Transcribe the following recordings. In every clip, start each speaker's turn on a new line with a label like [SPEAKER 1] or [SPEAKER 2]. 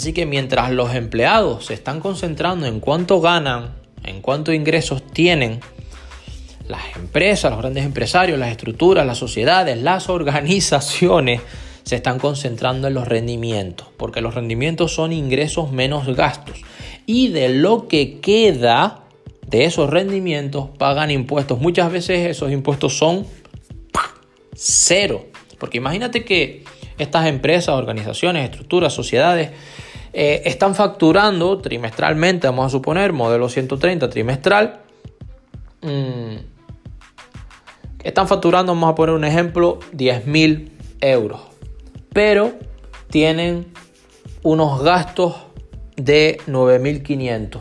[SPEAKER 1] Así que mientras los empleados se están concentrando en cuánto ganan, en cuánto ingresos tienen, las empresas, los grandes empresarios, las estructuras, las sociedades, las organizaciones se están concentrando en los rendimientos, porque los rendimientos son ingresos menos gastos. Y de lo que queda de esos rendimientos pagan impuestos. Muchas veces esos impuestos son cero. Porque imagínate que estas empresas, organizaciones, estructuras, sociedades eh, están facturando trimestralmente, vamos a suponer, modelo 130 trimestral. Mm, están facturando, vamos a poner un ejemplo, 10 mil euros. Pero tienen unos gastos de 9.500.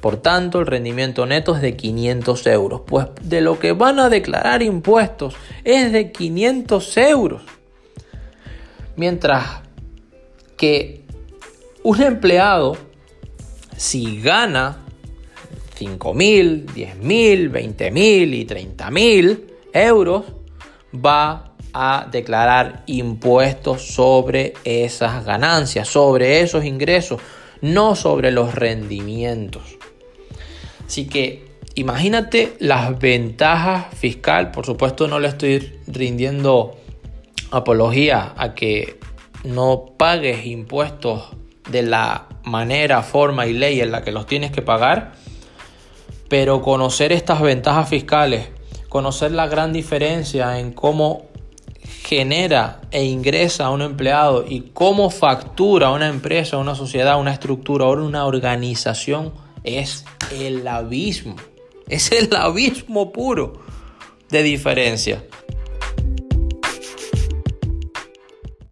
[SPEAKER 1] Por tanto, el rendimiento neto es de 500 euros. Pues de lo que van a declarar impuestos es de 500 euros. Mientras que un empleado, si gana 5.000, 10.000, 20.000 y 30.000 euros, va a declarar impuestos sobre esas ganancias, sobre esos ingresos, no sobre los rendimientos. Así que imagínate las ventajas fiscal. Por supuesto no le estoy rindiendo apología a que no pagues impuestos de la manera, forma y ley en la que los tienes que pagar. Pero conocer estas ventajas fiscales, conocer la gran diferencia en cómo genera e ingresa a un empleado y cómo factura una empresa, una sociedad, una estructura o una organización es el abismo. Es el abismo puro de diferencia.